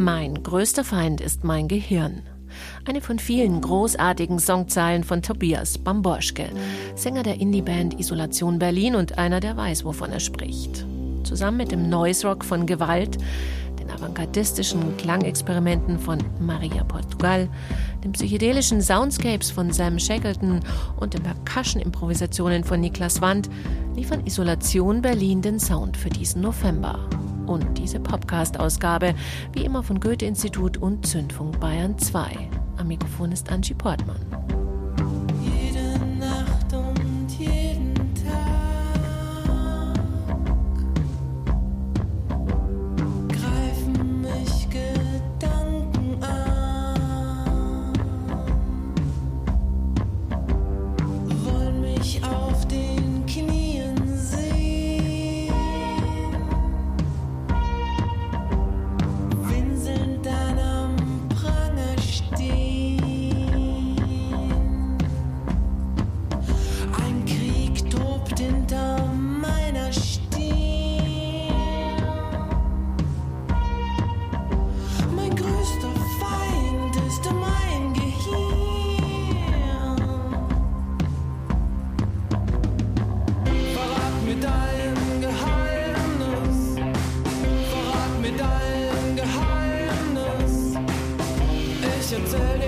Mein größter Feind ist mein Gehirn. Eine von vielen großartigen Songzeilen von Tobias Bamborschke, Sänger der Indieband Isolation Berlin und einer, der weiß, wovon er spricht. Zusammen mit dem Noise Rock von Gewalt, den avantgardistischen Klangexperimenten von Maria Portugal, den psychedelischen Soundscapes von Sam Shackleton und den Percussion-Improvisationen von Niklas Wand liefern Isolation Berlin den Sound für diesen November. Und diese Podcast-Ausgabe, wie immer von Goethe-Institut und Zündfunk Bayern 2. Am Mikrofon ist Angie Portmann. turning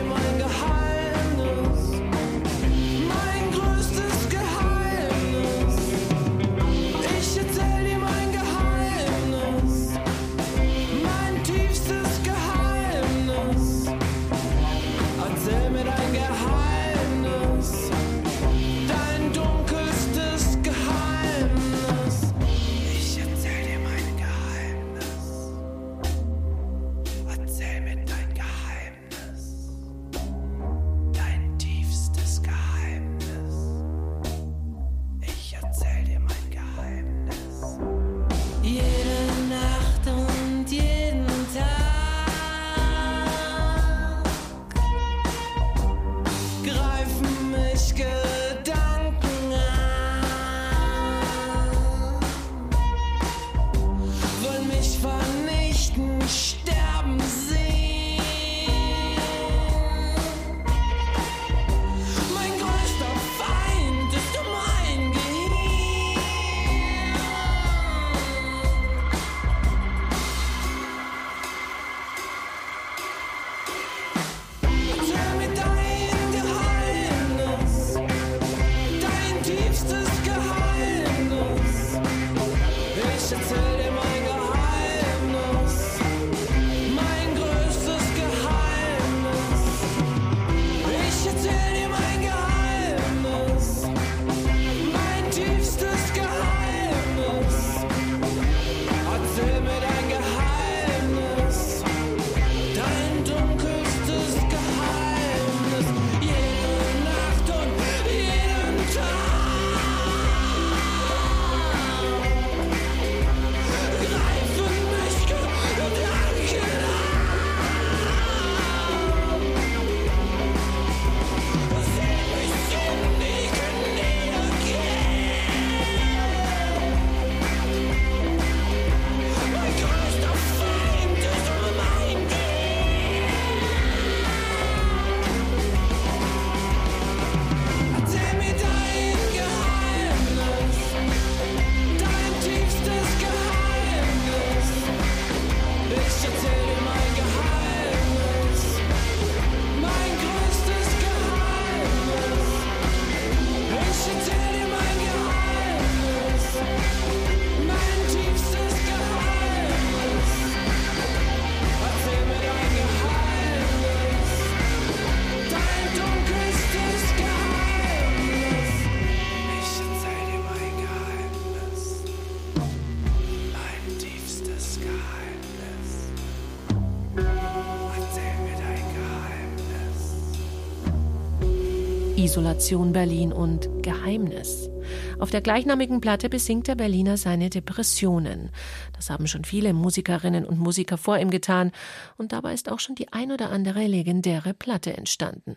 Isolation Berlin und Geheimnis. Auf der gleichnamigen Platte besingt der Berliner seine Depressionen. Das haben schon viele Musikerinnen und Musiker vor ihm getan, und dabei ist auch schon die ein oder andere legendäre Platte entstanden.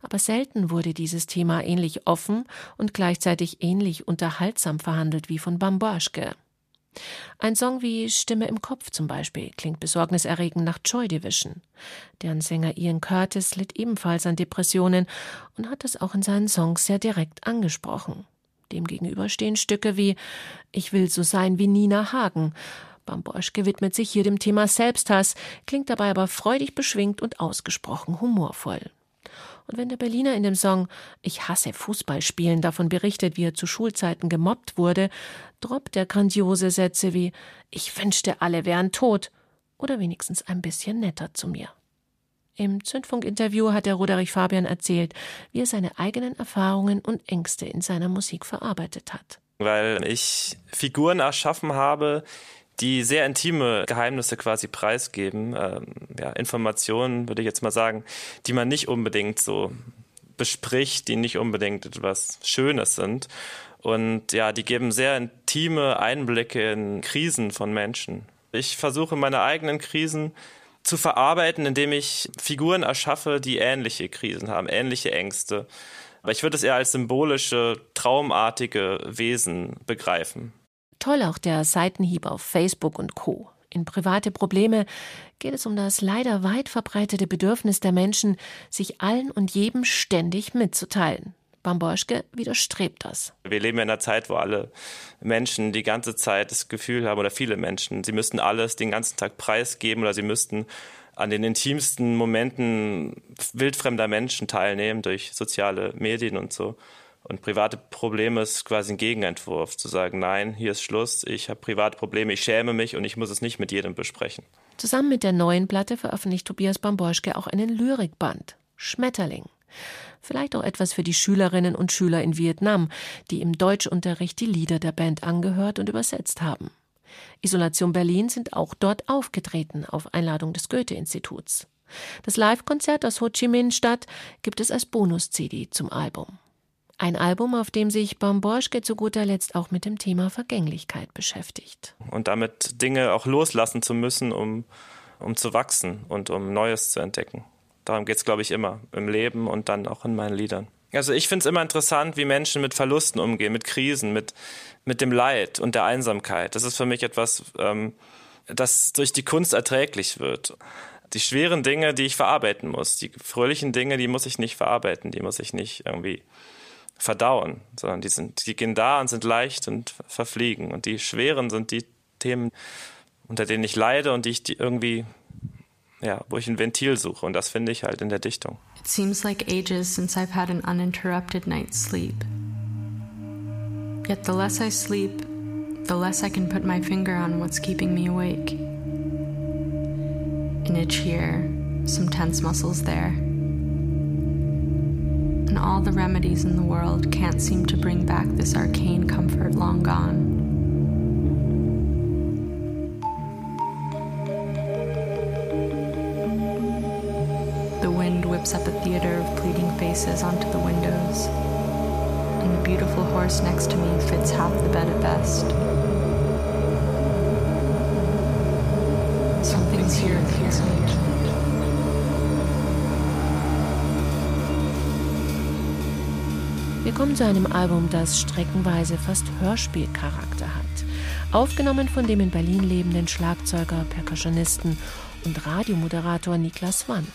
Aber selten wurde dieses Thema ähnlich offen und gleichzeitig ähnlich unterhaltsam verhandelt wie von Bamborschke. Ein Song wie Stimme im Kopf zum Beispiel klingt besorgniserregend nach Joy Division. Deren Sänger Ian Curtis litt ebenfalls an Depressionen und hat es auch in seinen Songs sehr direkt angesprochen. Demgegenüber stehen Stücke wie Ich will so sein wie Nina Hagen. Bamboschke widmet sich hier dem Thema Selbsthass, klingt dabei aber freudig beschwingt und ausgesprochen humorvoll. Und wenn der Berliner in dem Song Ich hasse Fußballspielen davon berichtet, wie er zu Schulzeiten gemobbt wurde, droppt er grandiose Sätze wie Ich wünschte, alle wären tot oder wenigstens ein bisschen netter zu mir. Im Zündfunk-Interview hat der Roderich Fabian erzählt, wie er seine eigenen Erfahrungen und Ängste in seiner Musik verarbeitet hat. Weil ich Figuren erschaffen habe, die sehr intime Geheimnisse quasi preisgeben. Ähm, ja, Informationen, würde ich jetzt mal sagen, die man nicht unbedingt so bespricht, die nicht unbedingt etwas Schönes sind. Und ja, die geben sehr intime Einblicke in Krisen von Menschen. Ich versuche meine eigenen Krisen zu verarbeiten, indem ich Figuren erschaffe, die ähnliche Krisen haben, ähnliche Ängste. Aber ich würde es eher als symbolische, traumartige Wesen begreifen. Toll auch der Seitenhieb auf Facebook und Co. In private Probleme geht es um das leider weit verbreitete Bedürfnis der Menschen, sich allen und jedem ständig mitzuteilen. Bamborschke widerstrebt das. Wir leben in einer Zeit, wo alle Menschen die ganze Zeit das Gefühl haben, oder viele Menschen, sie müssten alles den ganzen Tag preisgeben oder sie müssten an den intimsten Momenten wildfremder Menschen teilnehmen durch soziale Medien und so. Und private Probleme ist quasi ein Gegenentwurf, zu sagen, nein, hier ist Schluss, ich habe private Probleme, ich schäme mich und ich muss es nicht mit jedem besprechen. Zusammen mit der neuen Platte veröffentlicht Tobias Bamborschke auch einen Lyrikband, Schmetterling. Vielleicht auch etwas für die Schülerinnen und Schüler in Vietnam, die im Deutschunterricht die Lieder der Band angehört und übersetzt haben. Isolation Berlin sind auch dort aufgetreten auf Einladung des Goethe-Instituts. Das Live-Konzert aus Ho Chi Minh Stadt gibt es als Bonus-CD zum Album. Ein Album, auf dem sich Bamborschke zu guter Letzt auch mit dem Thema Vergänglichkeit beschäftigt. Und damit Dinge auch loslassen zu müssen, um, um zu wachsen und um Neues zu entdecken. Darum geht es, glaube ich, immer im Leben und dann auch in meinen Liedern. Also ich finde es immer interessant, wie Menschen mit Verlusten umgehen, mit Krisen, mit, mit dem Leid und der Einsamkeit. Das ist für mich etwas, ähm, das durch die Kunst erträglich wird. Die schweren Dinge, die ich verarbeiten muss, die fröhlichen Dinge, die muss ich nicht verarbeiten, die muss ich nicht irgendwie verdauen, sondern die sind, die gehen da und sind leicht und verfliegen. Und die schweren sind die Themen, unter denen ich leide und die ich die irgendwie, ja, wo ich ein Ventil suche. Und das finde ich halt in der Dichtung. It seems like ages since I've had an uninterrupted night's sleep. Yet the less I sleep, the less I can put my finger on what's keeping me awake. An itch here, some tense muscles there and all the remedies in the world can't seem to bring back this arcane comfort long gone. Wind whips up a theater of pleading faces onto the windows, and the beautiful horse next to me fits half the bed at best. Something's here, here. Wir kommen zu einem Album, das streckenweise fast Hörspielcharakter hat. Aufgenommen von dem in Berlin lebenden Schlagzeuger, Percussionisten und Radiomoderator Niklas Wandt.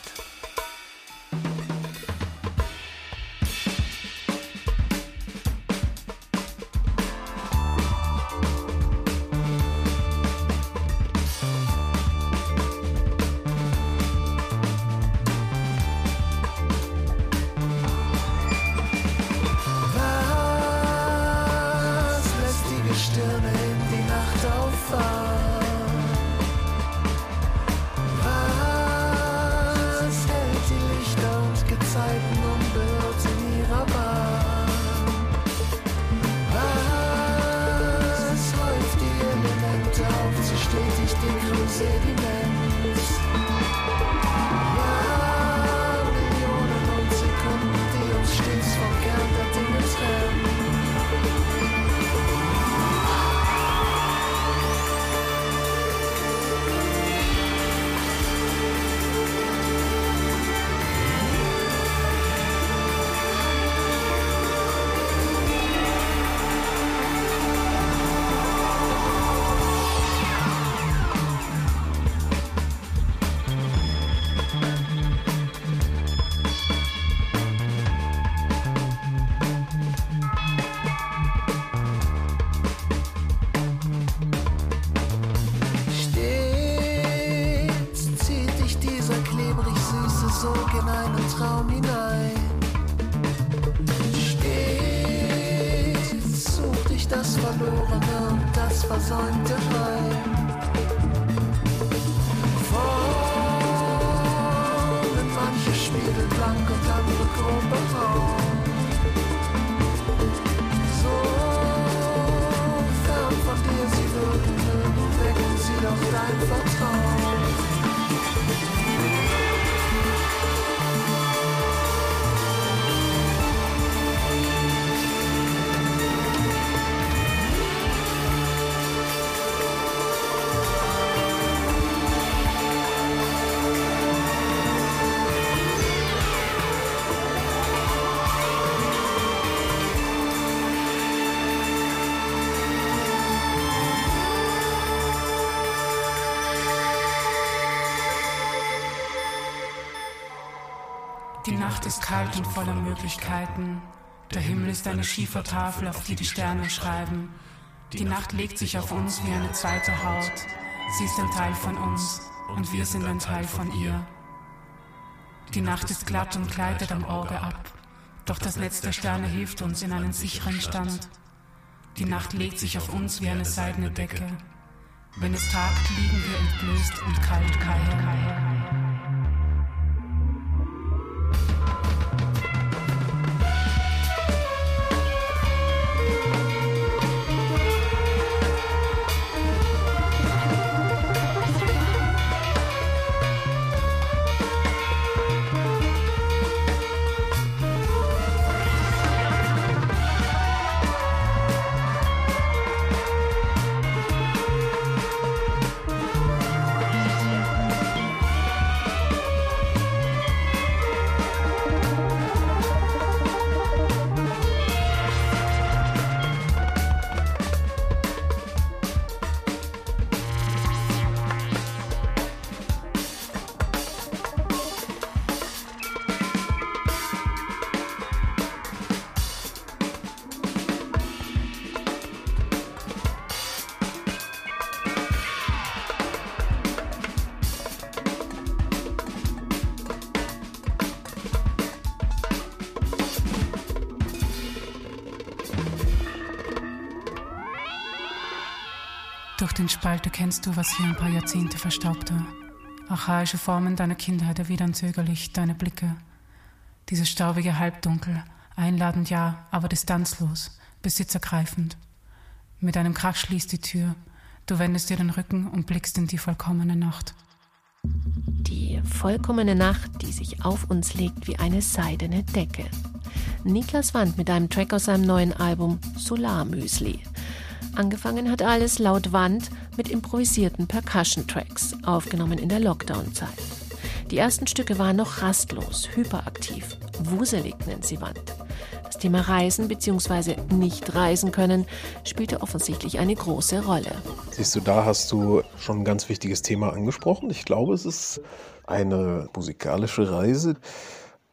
Die Nacht ist kalt und voller Möglichkeiten. Der Himmel ist eine Schiefertafel, auf die die Sterne schreiben. Die Nacht legt sich auf uns wie eine zweite Haut. Sie ist ein Teil von uns und wir sind ein Teil von ihr. Die Nacht ist glatt und gleitet am Auge ab. Doch das Netz der Sterne hilft uns in einen sicheren Stand. Die Nacht legt sich auf uns wie eine seidene Decke. Wenn es tagt, liegen wir entblößt und kalt, kalt, kalt. Den Spalt erkennst du, was hier ein paar Jahrzehnte verstaubte. Archaische Formen deiner Kindheit erwidern zögerlich deine Blicke. Dieses staubige Halbdunkel, einladend ja, aber distanzlos, besitzergreifend. Mit einem Krach schließt die Tür. Du wendest dir den Rücken und blickst in die vollkommene Nacht. Die vollkommene Nacht, die sich auf uns legt wie eine seidene Decke. Niklas Wand mit einem Track aus seinem neuen Album Solarmüsli. Angefangen hat alles laut Wand mit improvisierten Percussion-Tracks, aufgenommen in der Lockdown-Zeit. Die ersten Stücke waren noch rastlos, hyperaktiv, wuselig nennt sie Wand. Das Thema Reisen bzw. nicht reisen können spielte offensichtlich eine große Rolle. Siehst du, da hast du schon ein ganz wichtiges Thema angesprochen. Ich glaube, es ist eine musikalische Reise,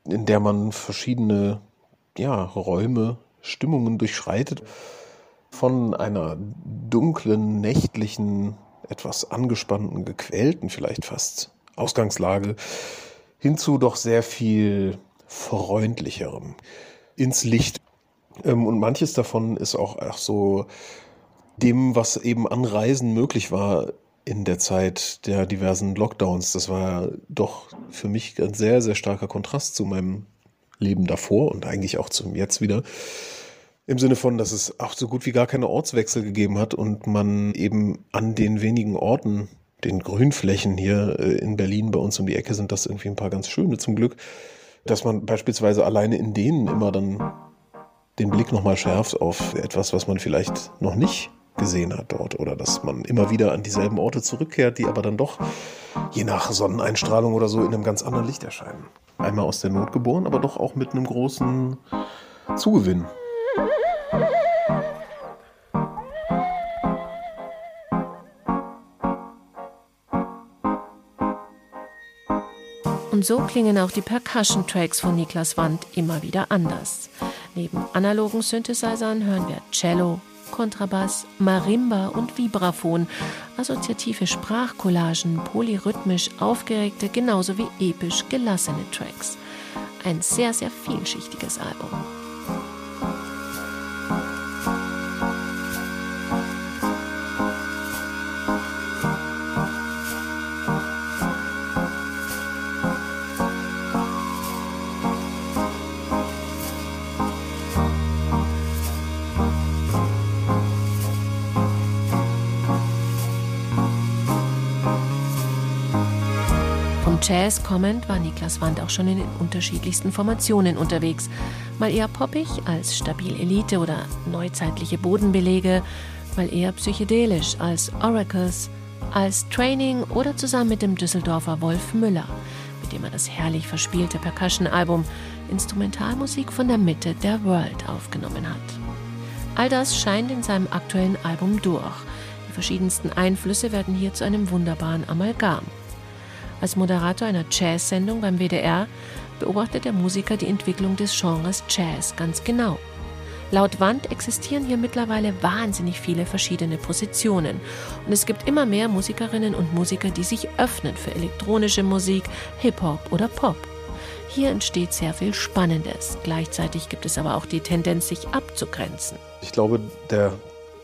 in der man verschiedene ja, Räume, Stimmungen durchschreitet von einer dunklen, nächtlichen, etwas angespannten, gequälten, vielleicht fast Ausgangslage hin zu doch sehr viel freundlicherem ins Licht. Ähm, und manches davon ist auch, auch so dem, was eben an Reisen möglich war in der Zeit der diversen Lockdowns. Das war doch für mich ein sehr, sehr starker Kontrast zu meinem Leben davor und eigentlich auch zum Jetzt wieder. Im Sinne von, dass es auch so gut wie gar keine Ortswechsel gegeben hat und man eben an den wenigen Orten, den Grünflächen hier äh, in Berlin bei uns um die Ecke sind das irgendwie ein paar ganz schöne zum Glück, dass man beispielsweise alleine in denen immer dann den Blick nochmal schärft auf etwas, was man vielleicht noch nicht gesehen hat dort oder dass man immer wieder an dieselben Orte zurückkehrt, die aber dann doch je nach Sonneneinstrahlung oder so in einem ganz anderen Licht erscheinen. Einmal aus der Not geboren, aber doch auch mit einem großen Zugewinn. So klingen auch die Percussion-Tracks von Niklas Wand immer wieder anders. Neben analogen Synthesizern hören wir Cello, Kontrabass, Marimba und Vibraphon, assoziative Sprachcollagen, polyrhythmisch aufgeregte genauso wie episch gelassene Tracks. Ein sehr, sehr vielschichtiges Album. Jazz kommend war Niklas Wand auch schon in den unterschiedlichsten Formationen unterwegs. Mal eher poppig als stabil Elite oder neuzeitliche Bodenbelege, mal eher psychedelisch als Oracles, als Training oder zusammen mit dem Düsseldorfer Wolf Müller, mit dem er das herrlich verspielte Percussion-Album Instrumentalmusik von der Mitte der World aufgenommen hat. All das scheint in seinem aktuellen Album durch. Die verschiedensten Einflüsse werden hier zu einem wunderbaren Amalgam. Als Moderator einer Jazz-Sendung beim WDR beobachtet der Musiker die Entwicklung des Genres Jazz ganz genau. Laut Wand existieren hier mittlerweile wahnsinnig viele verschiedene Positionen und es gibt immer mehr Musikerinnen und Musiker, die sich öffnen für elektronische Musik, Hip-Hop oder Pop. Hier entsteht sehr viel Spannendes. Gleichzeitig gibt es aber auch die Tendenz, sich abzugrenzen. Ich glaube, der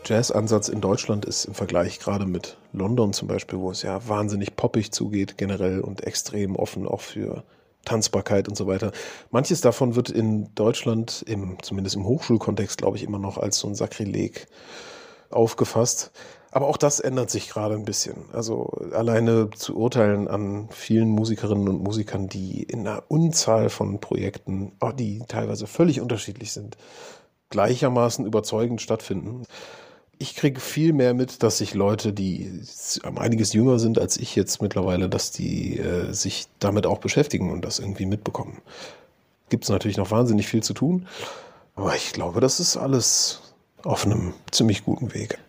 Jazz-Ansatz in Deutschland ist im Vergleich gerade mit London zum Beispiel, wo es ja wahnsinnig poppig zugeht generell und extrem offen auch für Tanzbarkeit und so weiter. Manches davon wird in Deutschland, im, zumindest im Hochschulkontext, glaube ich, immer noch als so ein Sakrileg aufgefasst. Aber auch das ändert sich gerade ein bisschen. Also alleine zu urteilen an vielen Musikerinnen und Musikern, die in einer Unzahl von Projekten, oh, die teilweise völlig unterschiedlich sind, gleichermaßen überzeugend stattfinden ich kriege viel mehr mit, dass sich Leute, die einiges jünger sind als ich jetzt mittlerweile, dass die äh, sich damit auch beschäftigen und das irgendwie mitbekommen. Gibt es natürlich noch wahnsinnig viel zu tun, aber ich glaube, das ist alles auf einem ziemlich guten Weg.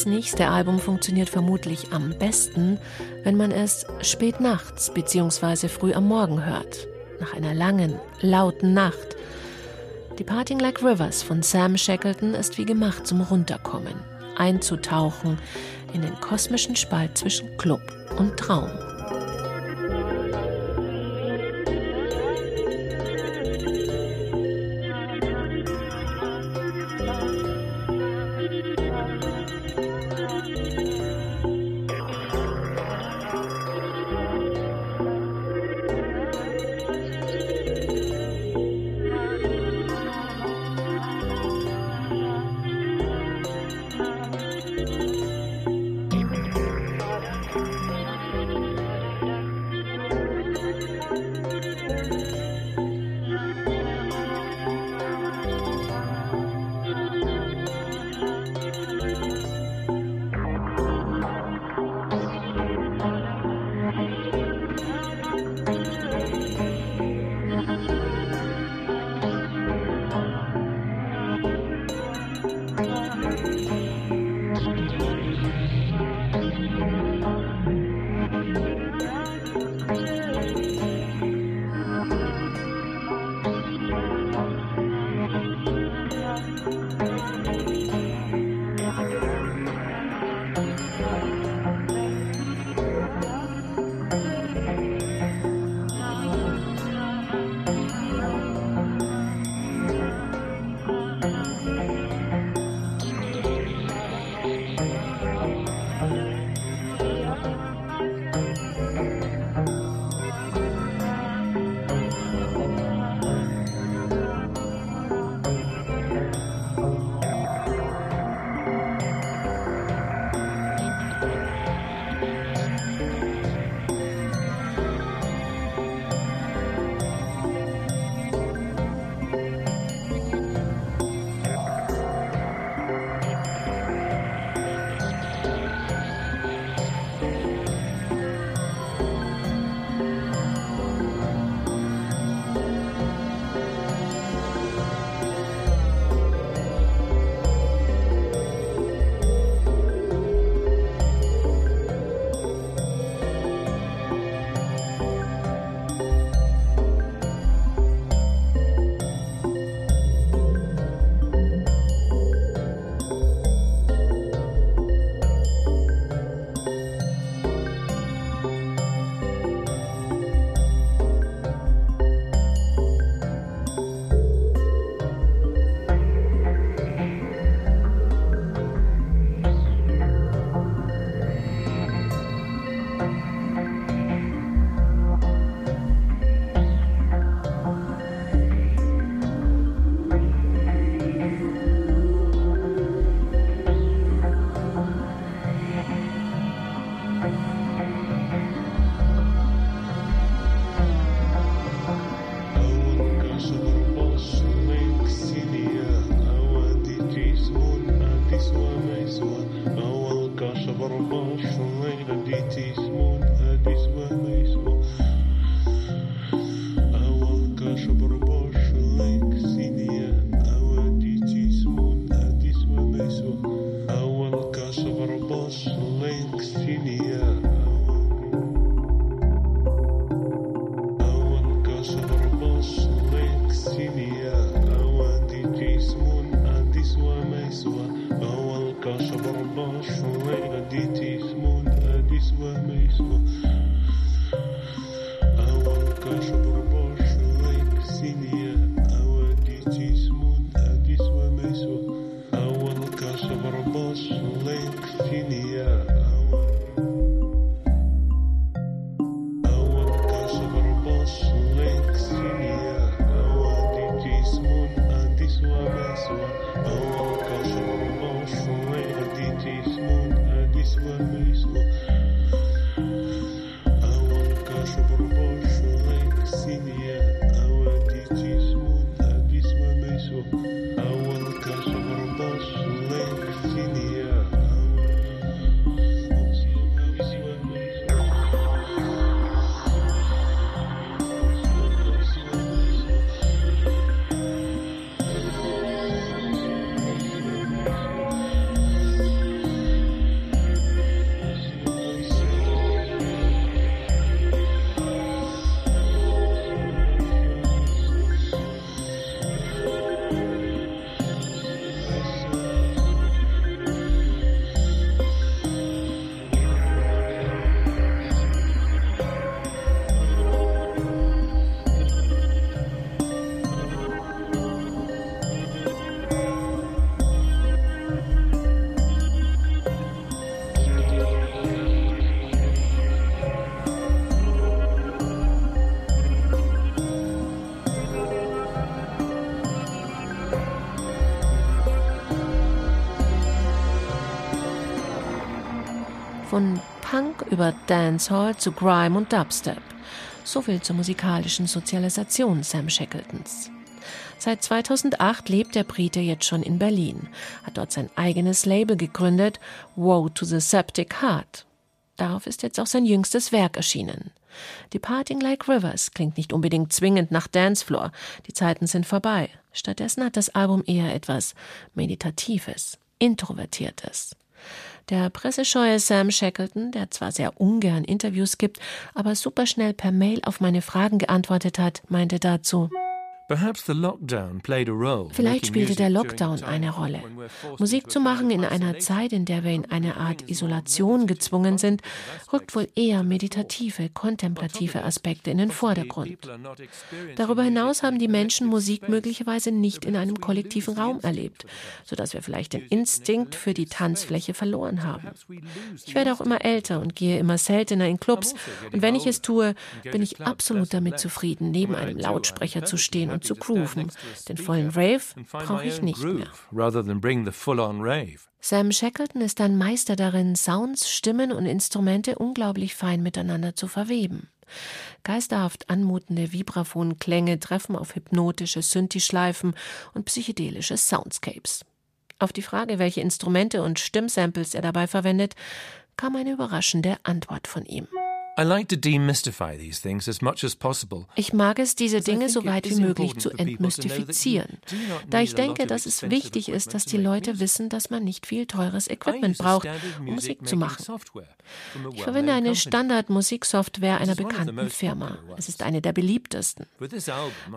Das nächste Album funktioniert vermutlich am besten, wenn man es spät nachts bzw. früh am Morgen hört, nach einer langen, lauten Nacht. Departing Like Rivers von Sam Shackleton ist wie gemacht zum Runterkommen, einzutauchen in den kosmischen Spalt zwischen Club und Traum. Dancehall zu Grime und Dubstep. So viel zur musikalischen Sozialisation Sam Shackletons. Seit 2008 lebt der Brite jetzt schon in Berlin, hat dort sein eigenes Label gegründet, Woe to the Septic Heart. Darauf ist jetzt auch sein jüngstes Werk erschienen. Departing Like Rivers klingt nicht unbedingt zwingend nach Dancefloor, die Zeiten sind vorbei. Stattdessen hat das Album eher etwas Meditatives, Introvertiertes. Der pressescheue Sam Shackleton, der zwar sehr ungern Interviews gibt, aber superschnell per Mail auf meine Fragen geantwortet hat, meinte dazu, Vielleicht spielte der Lockdown eine Rolle. Musik zu machen in einer Zeit, in der wir in eine Art Isolation gezwungen sind, rückt wohl eher meditative, kontemplative Aspekte in den Vordergrund. Darüber hinaus haben die Menschen Musik möglicherweise nicht in einem kollektiven Raum erlebt, sodass wir vielleicht den Instinkt für die Tanzfläche verloren haben. Ich werde auch immer älter und gehe immer seltener in Clubs, und wenn ich es tue, bin ich absolut damit zufrieden, neben einem Lautsprecher zu stehen und und zu grooven. Den vollen Rave brauche ich nicht mehr. Sam Shackleton ist ein Meister darin, Sounds, Stimmen und Instrumente unglaublich fein miteinander zu verweben. Geisterhaft anmutende Vibraphonklänge treffen auf hypnotische Synthi-Schleifen und psychedelische Soundscapes. Auf die Frage, welche Instrumente und Stimmsamples er dabei verwendet, kam eine überraschende Antwort von ihm. Ich mag es, diese Dinge so weit wie möglich zu entmystifizieren, da ich denke, dass es wichtig ist, dass die Leute wissen, dass man nicht viel teures Equipment braucht, um Musik zu machen. Ich verwende eine Standard-Musiksoftware einer bekannten Firma. Es ist eine der beliebtesten.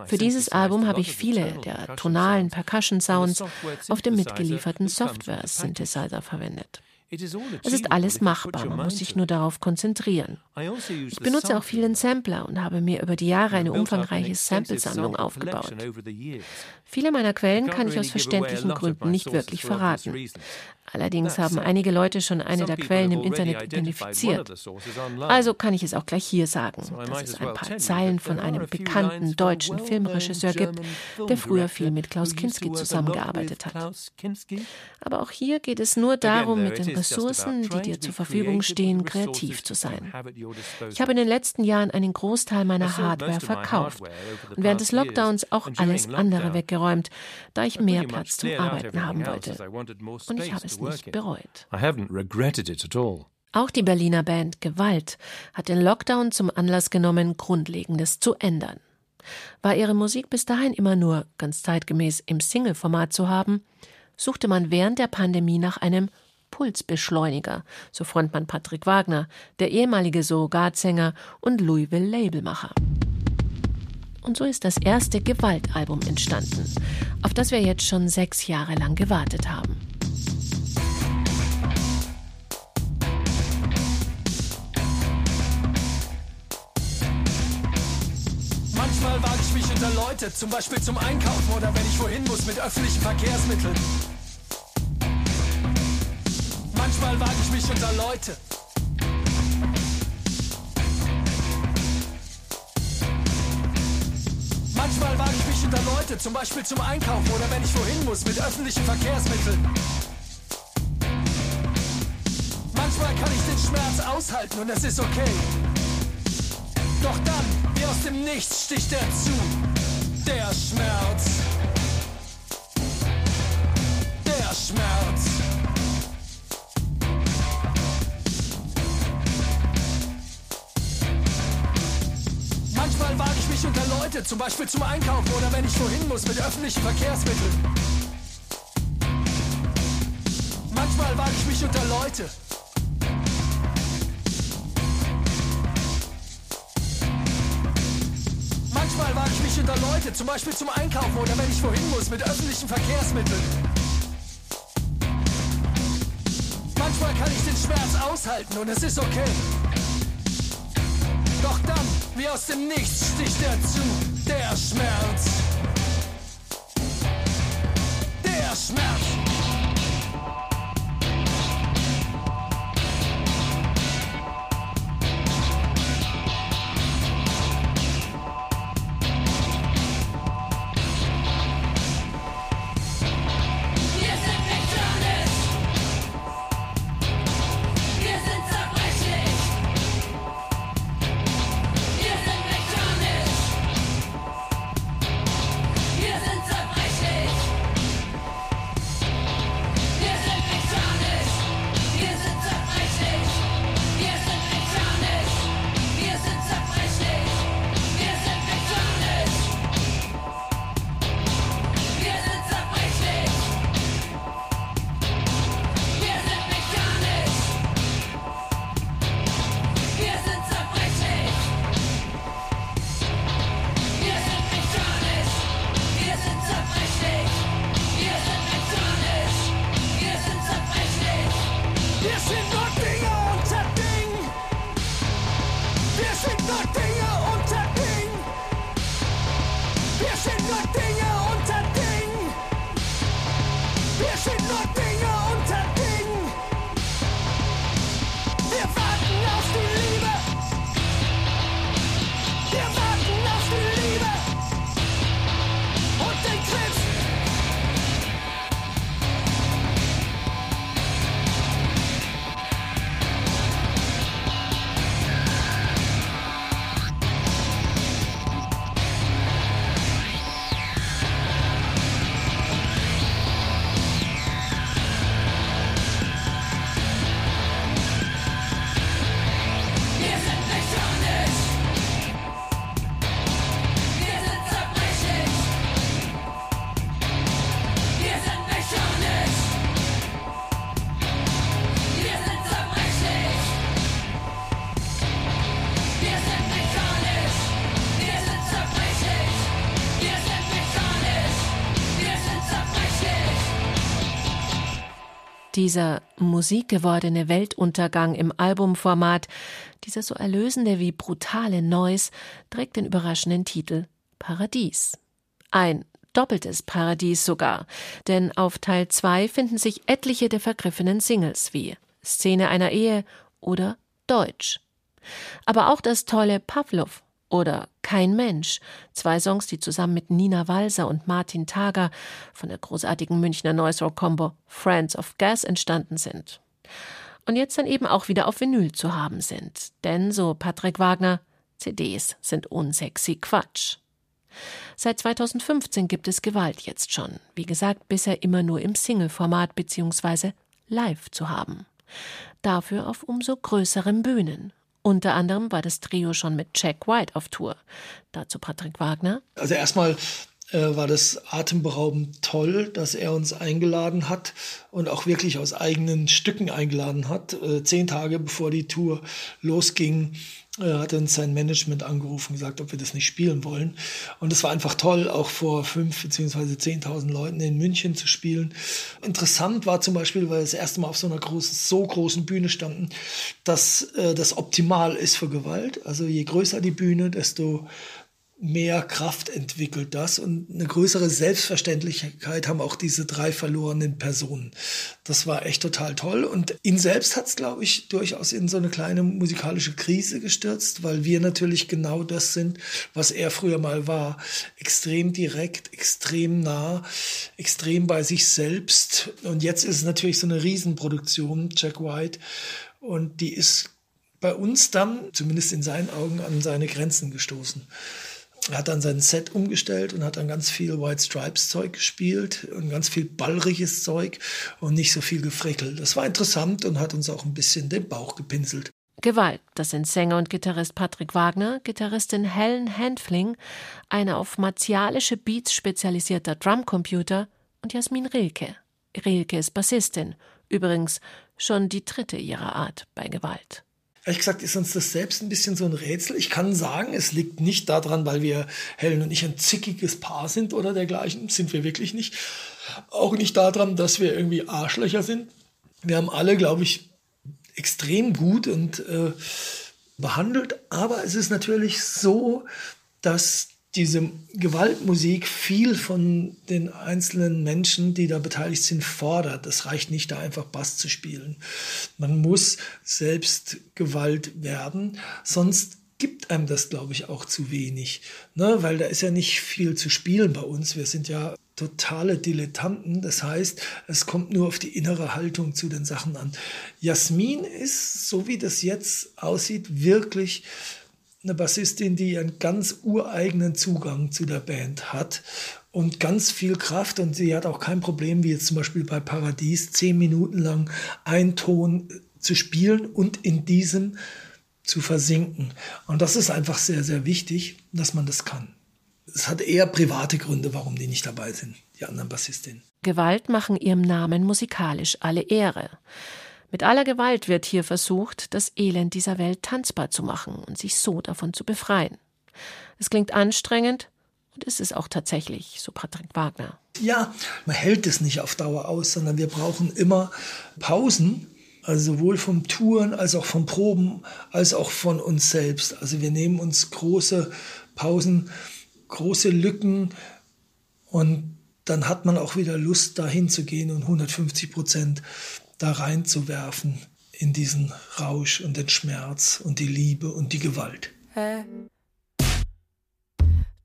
Für dieses Album habe ich viele der tonalen Percussion-Sounds auf dem mitgelieferten Software-Synthesizer verwendet. Es ist alles machbar, man muss sich nur darauf konzentrieren. Also ich benutze auch vielen Sampler und habe mir über die Jahre eine umfangreiche Samplesammlung aufgebaut. Viele meiner Quellen kann ich aus verständlichen Gründen nicht wirklich verraten. Allerdings haben einige Leute schon eine der Quellen im Internet identifiziert. Also kann ich es auch gleich hier sagen, dass es ein paar Zeilen von einem bekannten deutschen Filmregisseur gibt, der früher viel mit Klaus Kinski zusammengearbeitet hat. Aber auch hier geht es nur darum, mit den Ressourcen, die dir zur Verfügung stehen, kreativ zu sein. Ich habe in den letzten Jahren einen Großteil meiner Hardware verkauft und während des Lockdowns auch alles andere weggeräumt, da ich mehr Platz zum Arbeiten haben wollte. Und ich habe es nicht bereut. Auch die Berliner Band Gewalt hat den Lockdown zum Anlass genommen, Grundlegendes zu ändern. War ihre Musik bis dahin immer nur ganz zeitgemäß im Single-Format zu haben, suchte man während der Pandemie nach einem Pulsbeschleuniger, so Frontmann Patrick Wagner, der ehemalige Surrogatsänger und Louisville-Labelmacher. Und so ist das erste Gewaltalbum entstanden, auf das wir jetzt schon sechs Jahre lang gewartet haben. Manchmal wage ich mich unter Leute, zum Beispiel zum Einkaufen oder wenn ich wohin muss mit öffentlichen Verkehrsmitteln. Manchmal wage ich mich unter Leute. Manchmal wage ich mich unter Leute, zum Beispiel zum Einkaufen oder wenn ich wohin muss mit öffentlichen Verkehrsmitteln. Manchmal kann ich den Schmerz aushalten und es ist okay. Doch dann, wie aus dem Nichts, sticht er zu. Der Schmerz. Der Schmerz. Ich unter Leute, zum Beispiel zum Einkaufen oder wenn ich wohin muss mit öffentlichen Verkehrsmitteln. Manchmal wage ich mich unter Leute. Manchmal wage ich mich unter Leute, zum Beispiel zum Einkaufen oder wenn ich wohin muss mit öffentlichen Verkehrsmitteln. Manchmal kann ich den Schmerz aushalten und es ist okay. Doch dann, wie aus dem Nichts, sticht er zu. Der Schmerz. Der Schmerz. Wir sind Dieser musikgewordene Weltuntergang im Albumformat, dieser so erlösende wie brutale Noise, trägt den überraschenden Titel Paradies. Ein doppeltes Paradies sogar, denn auf Teil 2 finden sich etliche der vergriffenen Singles wie Szene einer Ehe oder Deutsch. Aber auch das tolle Pavlov oder Kein Mensch, zwei Songs, die zusammen mit Nina Walser und Martin Tager von der großartigen Münchner Noise Rock Combo Friends of Gas entstanden sind. Und jetzt dann eben auch wieder auf Vinyl zu haben sind. Denn, so Patrick Wagner, CDs sind unsexy Quatsch. Seit 2015 gibt es Gewalt jetzt schon. Wie gesagt, bisher immer nur im Single-Format bzw. live zu haben. Dafür auf umso größeren Bühnen. Unter anderem war das Trio schon mit Jack White auf Tour. Dazu Patrick Wagner. Also erstmal äh, war das atemberaubend toll, dass er uns eingeladen hat und auch wirklich aus eigenen Stücken eingeladen hat. Äh, zehn Tage bevor die Tour losging, hat uns sein Management angerufen und gesagt, ob wir das nicht spielen wollen. Und es war einfach toll, auch vor fünf beziehungsweise zehntausend Leuten in München zu spielen. Interessant war zum Beispiel, weil wir das erste Mal auf so einer großen, so großen Bühne standen, dass äh, das optimal ist für Gewalt. Also je größer die Bühne, desto mehr Kraft entwickelt das und eine größere Selbstverständlichkeit haben auch diese drei verlorenen Personen. Das war echt total toll und ihn selbst hat es, glaube ich, durchaus in so eine kleine musikalische Krise gestürzt, weil wir natürlich genau das sind, was er früher mal war. Extrem direkt, extrem nah, extrem bei sich selbst und jetzt ist es natürlich so eine Riesenproduktion, Jack White und die ist bei uns dann, zumindest in seinen Augen, an seine Grenzen gestoßen. Er hat dann sein Set umgestellt und hat dann ganz viel White Stripes Zeug gespielt und ganz viel ballriges Zeug und nicht so viel Gefrickel. Das war interessant und hat uns auch ein bisschen den Bauch gepinselt. Gewalt, das sind Sänger und Gitarrist Patrick Wagner, Gitarristin Helen Handfling, eine auf martialische Beats spezialisierter Drumcomputer und Jasmin Rilke. Rilke ist Bassistin, übrigens schon die dritte ihrer Art bei Gewalt. Ehrlich gesagt ist uns das selbst ein bisschen so ein Rätsel. Ich kann sagen, es liegt nicht daran, weil wir Helen und ich ein zickiges Paar sind oder dergleichen. Sind wir wirklich nicht. Auch nicht daran, dass wir irgendwie Arschlöcher sind. Wir haben alle, glaube ich, extrem gut und äh, behandelt. Aber es ist natürlich so, dass diese Gewaltmusik viel von den einzelnen Menschen, die da beteiligt sind, fordert. Es reicht nicht, da einfach Bass zu spielen. Man muss selbst Gewalt werden, sonst gibt einem das, glaube ich, auch zu wenig. Ne? Weil da ist ja nicht viel zu spielen bei uns. Wir sind ja totale Dilettanten. Das heißt, es kommt nur auf die innere Haltung zu den Sachen an. Jasmin ist, so wie das jetzt aussieht, wirklich eine Bassistin, die einen ganz ureigenen Zugang zu der Band hat und ganz viel Kraft und sie hat auch kein Problem, wie jetzt zum Beispiel bei Paradies, zehn Minuten lang einen Ton zu spielen und in diesem zu versinken. Und das ist einfach sehr, sehr wichtig, dass man das kann. Es hat eher private Gründe, warum die nicht dabei sind, die anderen Bassistinnen. Gewalt machen ihrem Namen musikalisch alle Ehre. Mit aller Gewalt wird hier versucht, das Elend dieser Welt tanzbar zu machen und sich so davon zu befreien. Es klingt anstrengend und ist es auch tatsächlich, so Patrick Wagner. Ja, man hält es nicht auf Dauer aus, sondern wir brauchen immer Pausen, also sowohl vom Touren als auch vom Proben, als auch von uns selbst. Also wir nehmen uns große Pausen, große Lücken und dann hat man auch wieder Lust, dahin zu gehen und 150 Prozent da reinzuwerfen in diesen Rausch und den Schmerz und die Liebe und die Gewalt. É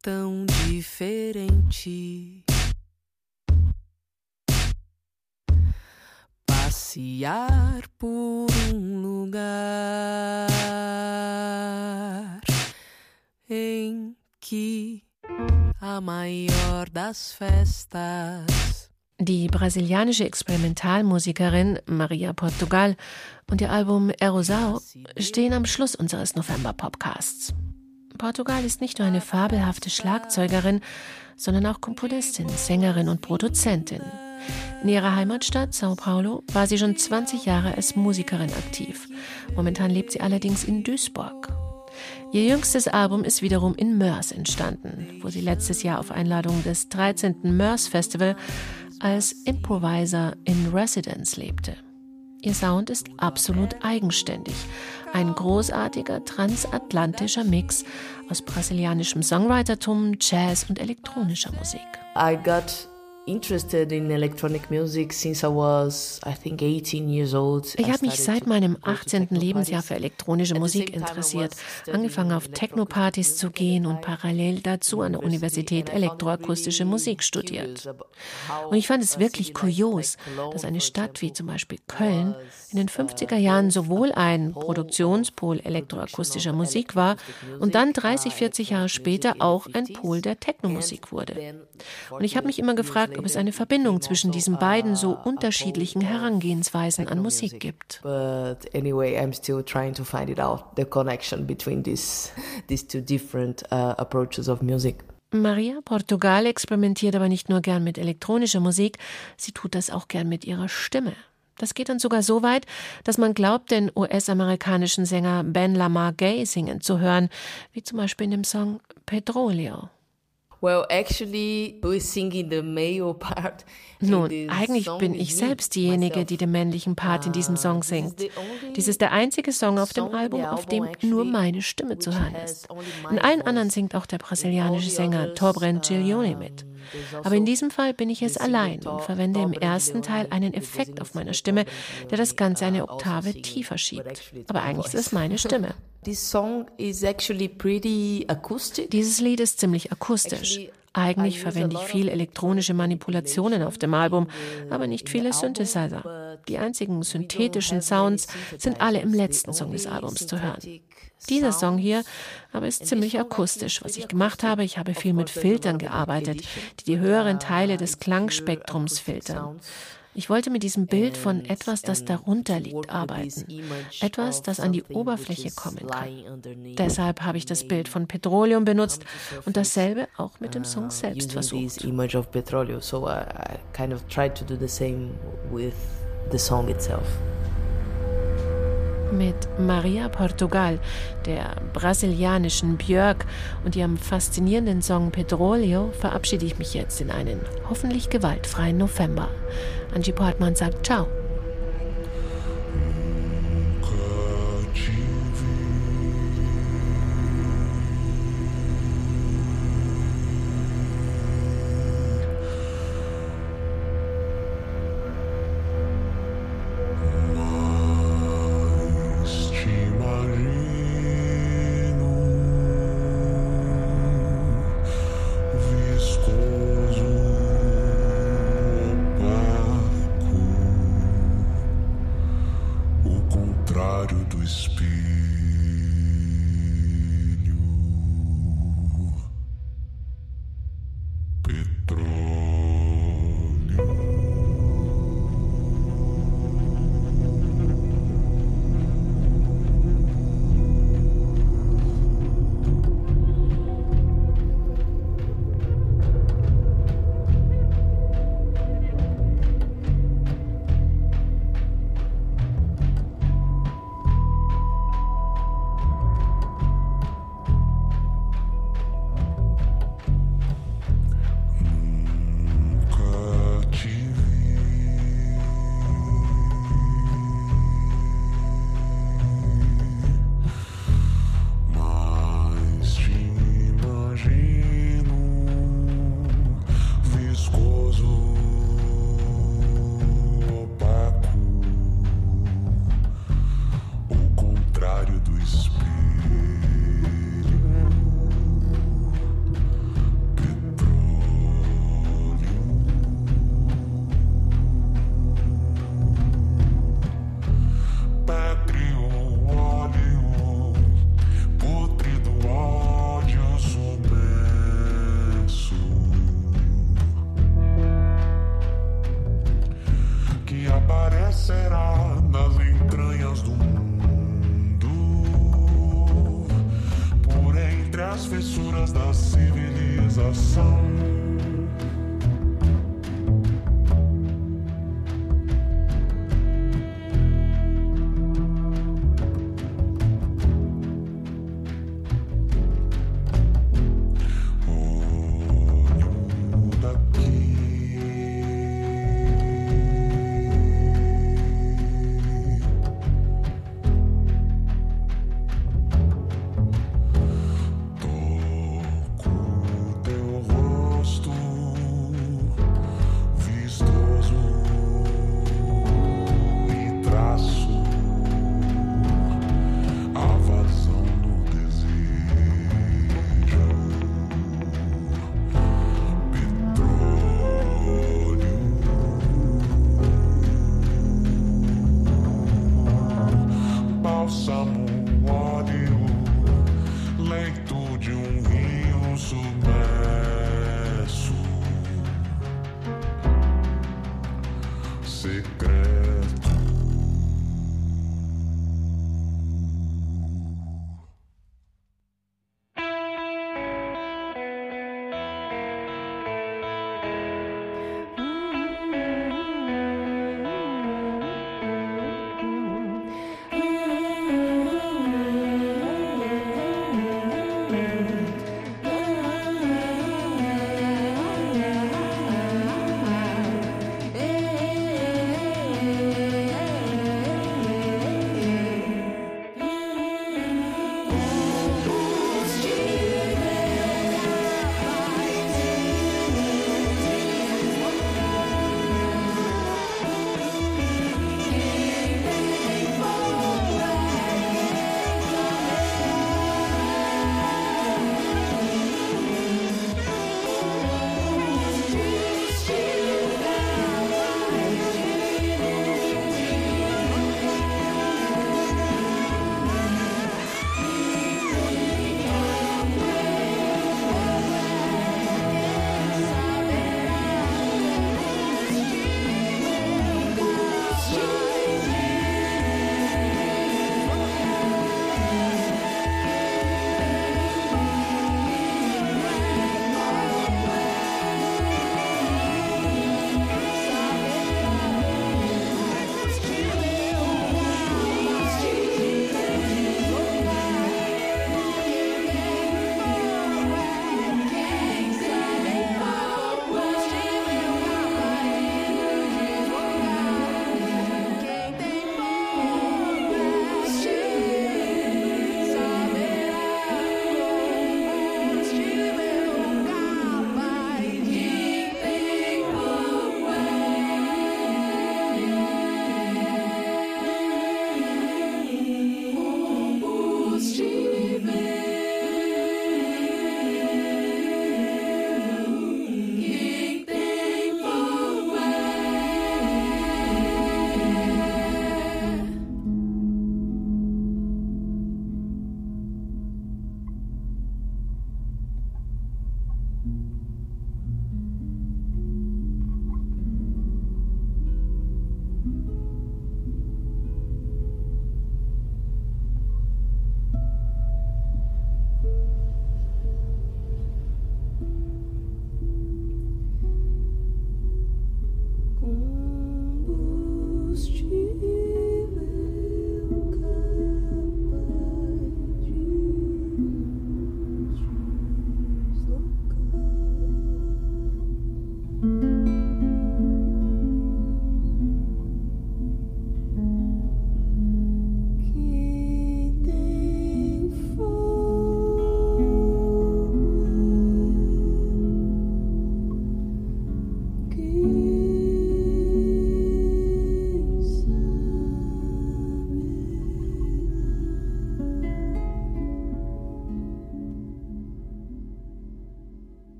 tão diferente passear por um lugar em que a maior das festas Die brasilianische Experimentalmusikerin Maria Portugal und ihr Album Erosao stehen am Schluss unseres November-Podcasts. Portugal ist nicht nur eine fabelhafte Schlagzeugerin, sondern auch Komponistin, Sängerin und Produzentin. In ihrer Heimatstadt Sao Paulo war sie schon 20 Jahre als Musikerin aktiv. Momentan lebt sie allerdings in Duisburg. Ihr jüngstes Album ist wiederum in Mörs entstanden, wo sie letztes Jahr auf Einladung des 13. Mörs Festival als Improviser in Residence lebte. Ihr Sound ist absolut eigenständig, ein großartiger transatlantischer Mix aus brasilianischem Songwritertum, Jazz und elektronischer Musik. I got interested in electronic music since I was, I think, 18 years old. Ich habe mich seit meinem 18. Lebensjahr für elektronische Musik interessiert, angefangen auf Techno-Partys zu gehen und parallel dazu an der Universität elektroakustische Musik studiert. Und ich fand es wirklich kurios, dass eine Stadt wie zum Beispiel Köln in den 50er Jahren sowohl ein Produktionspol elektroakustischer Musik war und dann 30, 40 Jahre später auch ein Pol der Technomusik wurde. Und ich habe mich immer gefragt, ob es eine Verbindung zwischen diesen beiden so unterschiedlichen Herangehensweisen an Musik gibt. But anyway, I'm still trying to find it out, the connection between these, these two different uh, approaches of music. Maria Portugal experimentiert aber nicht nur gern mit elektronischer Musik, sie tut das auch gern mit ihrer Stimme. Das geht dann sogar so weit, dass man glaubt, den US-amerikanischen Sänger Ben Lamar Gay singen zu hören, wie zum Beispiel in dem Song Petroleo. Well, actually, we sing in the male part. Nun, eigentlich bin ich selbst diejenige, die den männlichen Part in diesem Song singt. Dies ist der einzige Song auf dem Album, auf dem nur meine Stimme zu hören ist. In allen anderen singt auch der brasilianische Sänger Torbren Giglione mit. Aber in diesem Fall bin ich es allein und verwende im ersten Teil einen Effekt auf meiner Stimme, der das Ganze eine Oktave tiefer schiebt. Aber eigentlich ist es meine Stimme. Dieses Lied ist ziemlich akustisch. Eigentlich verwende ich viel elektronische Manipulationen auf dem Album, aber nicht viele Synthesizer. Die einzigen synthetischen Sounds sind alle im letzten Song des Albums zu hören. Dieser Song hier aber ist ziemlich akustisch. Was ich gemacht habe, ich habe viel mit Filtern gearbeitet, die die höheren Teile des Klangspektrums filtern. Ich wollte mit diesem Bild von etwas, das darunter liegt, arbeiten. Etwas, das an die Oberfläche kommen kann. Deshalb habe ich das Bild von Petroleum benutzt und dasselbe auch mit dem Song selbst versucht. Mit Maria Portugal, der brasilianischen Björk und ihrem faszinierenden Song Petroleo verabschiede ich mich jetzt in einen hoffentlich gewaltfreien November. Angie Portman sagt Ciao.